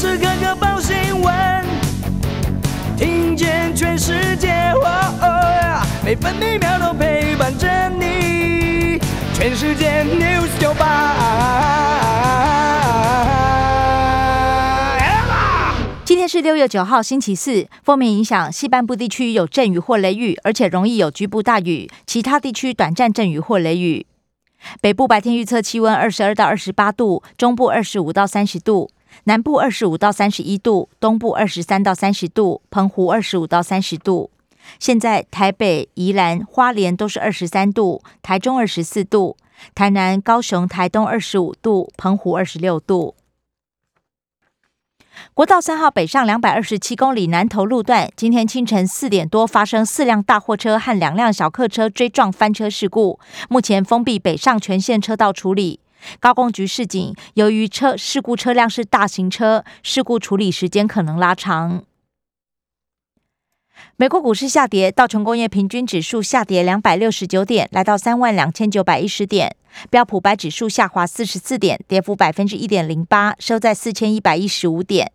时刻刻报新闻，听见全世界，每分每秒都陪伴着你。全世界 news 九八。今天是六月九号，星期四。锋面影响，西半部地区有阵雨或雷雨，而且容易有局部大雨；其他地区短暂阵雨或雷雨。北部白天预测气温二十二到二十八度，中部二十五到三十度，南部二十五到三十一度，东部二十三到三十度，澎湖二十五到三十度。现在台北、宜兰、花莲都是二十三度，台中二十四度，台南、高雄、台东二十五度，澎湖二十六度。国道三号北上两百二十七公里南投路段，今天清晨四点多发生四辆大货车和两辆小客车追撞翻车事故，目前封闭北上全线车道处理。高工局示警，由于车事故车辆是大型车，事故处理时间可能拉长。美国股市下跌，道琼工业平均指数下跌两百六十九点，来到三万两千九百一十点。标普白指数下滑四十四点，跌幅百分之一点零八，收在四千一百一十五点。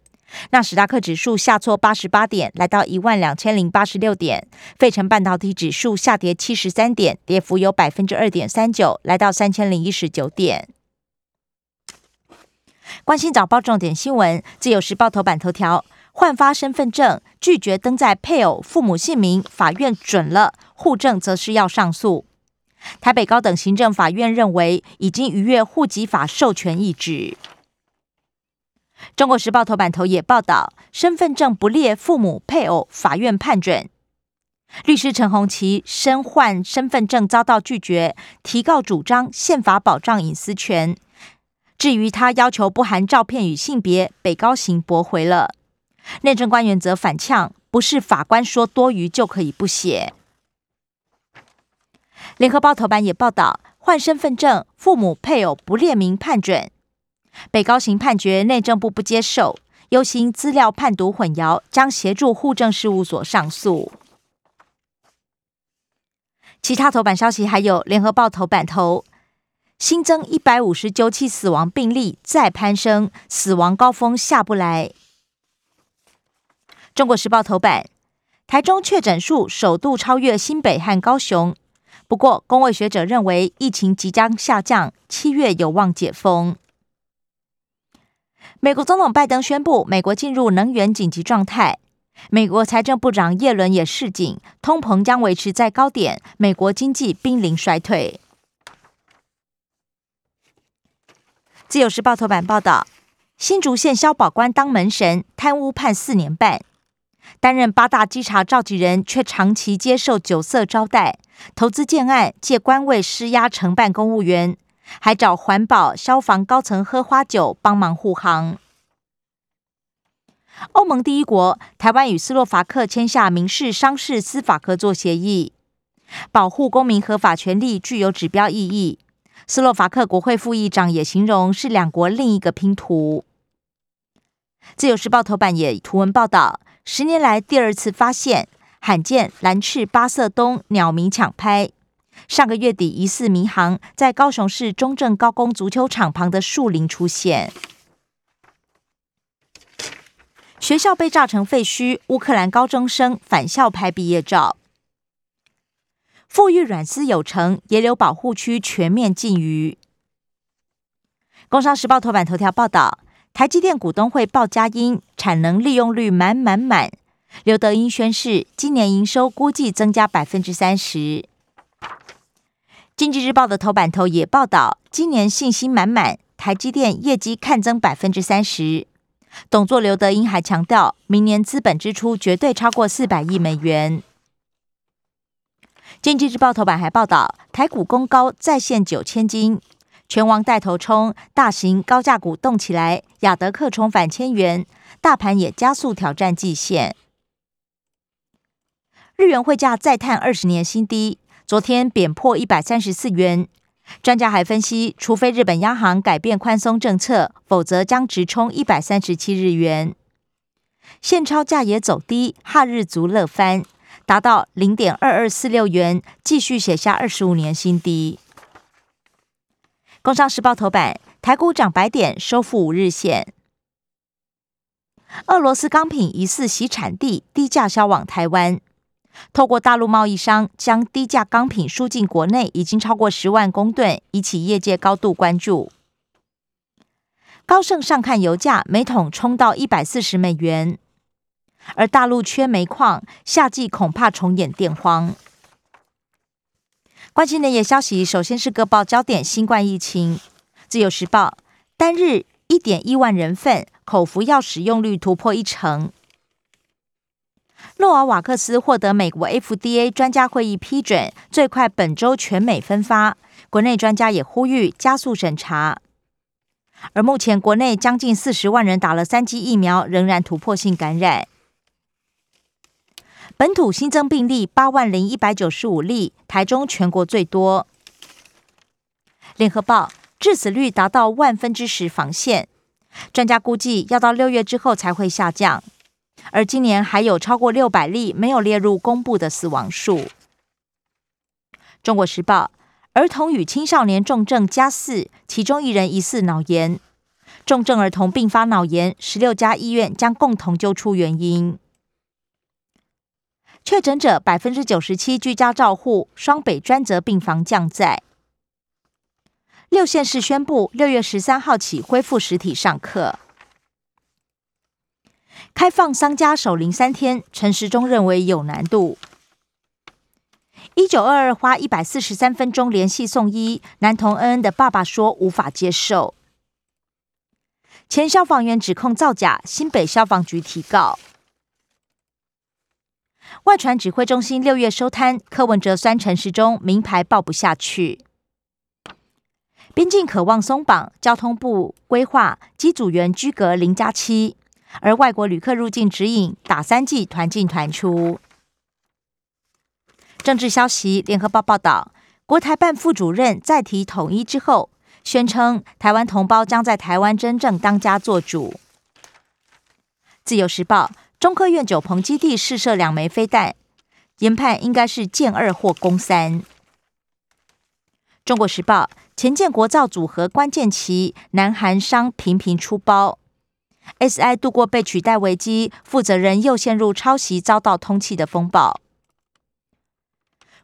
纳斯达克指数下挫八十八点，来到一万两千零八十六点。费城半导体指数下跌七十三点，跌幅有百分之二点三九，来到三千零一十九点。关心早报重点新闻，自由时报头版头条：换发身份证拒绝登载配偶、父母姓名，法院准了，户政则是要上诉。台北高等行政法院认为，已经逾越户籍法授权意志。中国时报头版头也报道，身份证不列父母配偶，法院判准。律师陈红旗身患身份证遭到拒绝，提告主张宪法保障隐私权。至于他要求不含照片与性别，北高行驳回了。内政官员则反呛，不是法官说多余就可以不写。联合报头版也报道，换身份证父母配偶不列明判准。北高行判决，内政部不接受，忧心资料判读混淆，将协助户政事务所上诉。其他头版消息还有：联合报头版头新增一百五十九起死亡病例再攀升，死亡高峰下不来。中国时报头版台中确诊数首度超越新北和高雄。不过，工位学者认为疫情即将下降，七月有望解封。美国总统拜登宣布，美国进入能源紧急状态。美国财政部长耶伦也示警，通膨将维持在高点，美国经济濒临衰退。自由时报头版报道：新竹县消保官当门神，贪污判四年半。担任八大稽查召集人，却长期接受酒色招待，投资建案借官位施压承办公务员，还找环保、消防高层喝花酒帮忙护航。欧盟第一国台湾与斯洛伐克签下民事、商事司法合作协议，保护公民合法权利具有指标意义。斯洛伐克国会副议长也形容是两国另一个拼图。自由时报头版也图文报道。十年来第二次发现罕见蓝翅八色冬鸟鸣抢拍。上个月底疑似迷航，在高雄市中正高工足球场旁的树林出现。学校被炸成废墟，乌克兰高中生返校拍毕业照。富裕软丝有成，野柳保护区全面禁渔。工商时报头版头条报道。台积电股东会报佳音，产能利用率满满满。刘德英宣誓，今年营收估计增加百分之三十。经济日报的头版头也报道，今年信心满满，台积电业绩看增百分之三十。董座刘德英还强调，明年资本支出绝对超过四百亿美元。经济日报头版还报道，台股攻高再现九千金。全王带头冲，大型高价股动起来，亚德克重返千元，大盘也加速挑战季线。日元汇价再探二十年新低，昨天贬破一百三十四元。专家还分析，除非日本央行改变宽松政策，否则将直冲一百三十七日元。现钞价也走低，哈日足乐翻，达到零点二二四六元，继续写下二十五年新低。工商时报头版：台股涨百点，收复五日线。俄罗斯钢品疑似洗产地，低价销往台湾。透过大陆贸易商将低价钢品输进国内，已经超过十万公吨，引起业界高度关注。高盛上看油价每桶冲到一百四十美元，而大陆缺煤矿，夏季恐怕重演电荒。关心内页消息，首先是各报焦点：新冠疫情。自由时报单日一点一万人份口服药使用率突破一成。诺瓦瓦克斯获得美国 FDA 专家会议批准，最快本周全美分发。国内专家也呼吁加速审查。而目前国内将近四十万人打了三剂疫苗，仍然突破性感染。本土新增病例八万零一百九十五例，台中全国最多。联合报致死率达到万分之十防线，专家估计要到六月之后才会下降。而今年还有超过六百例没有列入公布的死亡数。中国时报：儿童与青少年重症加四，其中一人疑似脑炎。重症儿童并发脑炎，十六家医院将共同揪出原因。确诊者百分之九十七居家照护，双北专责病房降载。六县市宣布，六月十三号起恢复实体上课。开放商家守零三天，陈时中认为有难度。一九二二花一百四十三分钟联系送医，男童恩恩的爸爸说无法接受。前消防员指控造假，新北消防局提告。外传指挥中心六月收摊，柯文哲酸陈时中名牌报不下去。边境渴望松绑，交通部规划机组员居隔零加七。而外国旅客入境指引打三剂团进团出。政治消息，联合报报道，国台办副主任再提统一之后，宣称台湾同胞将在台湾真正当家作主。自由时报，中科院九鹏基地试射两枚飞弹，研判应该是舰二或攻三。中国时报，前建国造组合关键期，南韩商频频出包。S.I. 度过被取代危机，负责人又陷入抄袭遭到通缉的风暴。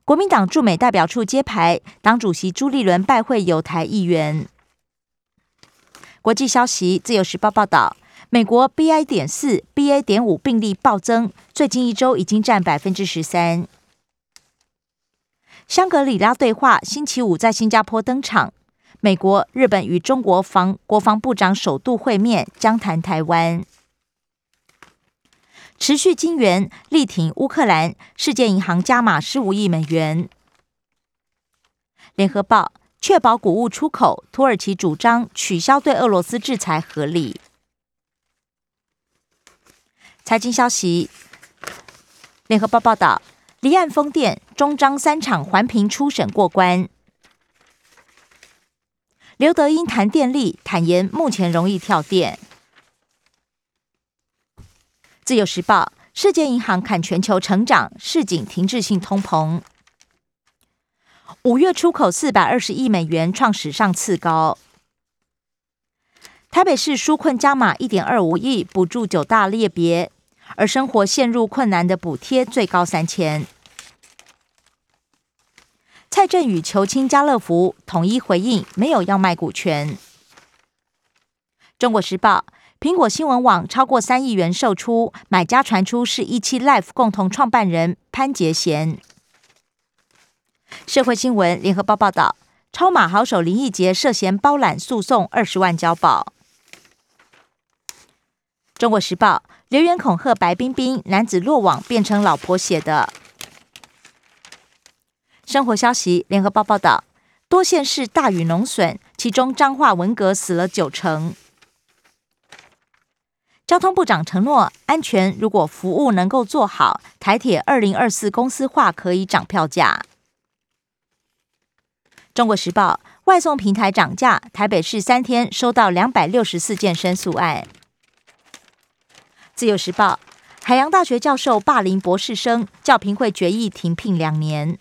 国民党驻美代表处揭牌，党主席朱立伦拜会友台议员。国际消息，自由时报报道，美国 B.I. 点四、B.A. 点五病例暴增，最近一周已经占百分之十三。香格里拉对话星期五在新加坡登场。美国、日本与中国防国防部长首度会面，将谈台湾。持续金援力挺乌克兰，世界银行加码十五亿美元。联合报确保谷物出口，土耳其主张取消对俄罗斯制裁合理。财经消息，联合报报道，离岸风电中章三厂环评初审过关。刘德英谈电力，坦言目前容易跳电。自由时报，世界银行看全球成长，市井停滞性通膨。五月出口四百二十亿美元，创史上次高。台北市纾困加码一点二五亿，补助九大列别，而生活陷入困难的补贴最高三千。蔡振宇求亲家乐福，统一回应没有要卖股权。中国时报、苹果新闻网超过三亿元售出，买家传出是一期 Life 共同创办人潘杰贤。社会新闻联合报报道，超马好手林奕杰涉嫌包揽诉讼二十万交保。中国时报留言恐吓白冰冰，男子落网变成老婆写的。生活消息，联合报报道，多县市大雨农损，其中彰化文革死了九成。交通部长承诺，安全如果服务能够做好，台铁二零二四公司化可以涨票价。中国时报外送平台涨价，台北市三天收到两百六十四件申诉案。自由时报海洋大学教授霸凌博士生，教评会决议停聘两年。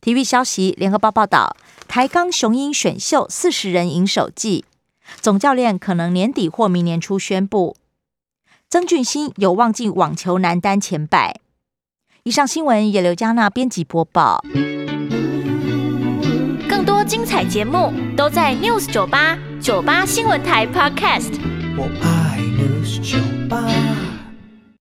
体育消息，联合报报道，台钢雄鹰选秀四十人赢首季，总教练可能年底或明年初宣布。曾俊欣有望进网球男单前百。以上新闻由刘嘉娜编辑播报。更多精彩节目都在 News 九八九八新闻台 Podcast。我爱 News 酒吧。